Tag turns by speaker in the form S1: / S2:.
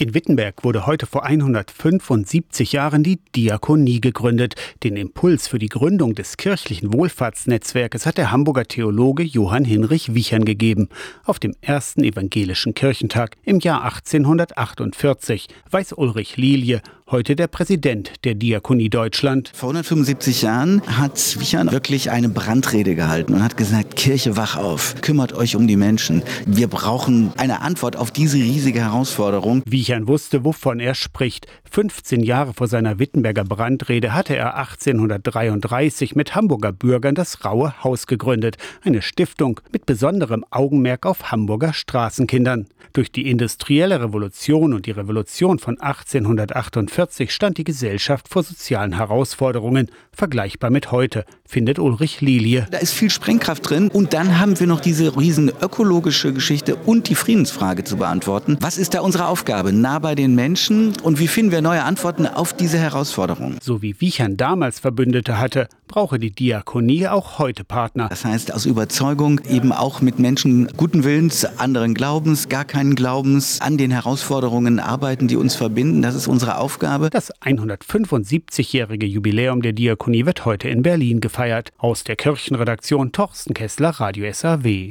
S1: In Wittenberg wurde heute vor 175 Jahren die Diakonie gegründet. Den Impuls für die Gründung des kirchlichen Wohlfahrtsnetzwerkes hat der Hamburger Theologe Johann Hinrich Wichern gegeben. Auf dem ersten evangelischen Kirchentag im Jahr 1848 weiß Ulrich Lilie, heute der Präsident der Diakonie Deutschland.
S2: Vor 175 Jahren hat Wichern wirklich eine Brandrede gehalten und hat gesagt, Kirche wach auf, kümmert euch um die Menschen. Wir brauchen eine Antwort auf diese riesige Herausforderung.
S1: Wichern wusste, wovon er spricht. 15 Jahre vor seiner Wittenberger Brandrede hatte er 1833 mit Hamburger Bürgern das Raue Haus gegründet, eine Stiftung mit besonderem Augenmerk auf Hamburger Straßenkindern. Durch die industrielle Revolution und die Revolution von 1848 1945 stand die Gesellschaft vor sozialen Herausforderungen, vergleichbar mit heute, findet Ulrich Lilie.
S2: Da ist viel Sprengkraft drin und dann haben wir noch diese riesen ökologische Geschichte und die Friedensfrage zu beantworten. Was ist da unsere Aufgabe? Nah bei den Menschen und wie finden wir neue Antworten auf diese Herausforderungen?
S1: So wie Wiechern damals Verbündete hatte, brauche die Diakonie auch heute Partner.
S2: Das heißt aus Überzeugung eben auch mit Menschen guten Willens, anderen Glaubens, gar keinen Glaubens an den Herausforderungen arbeiten, die uns verbinden. Das ist unsere Aufgabe.
S1: Das 175-jährige Jubiläum der Diakonie wird heute in Berlin gefeiert. Aus der Kirchenredaktion Torsten Kessler, Radio SAW.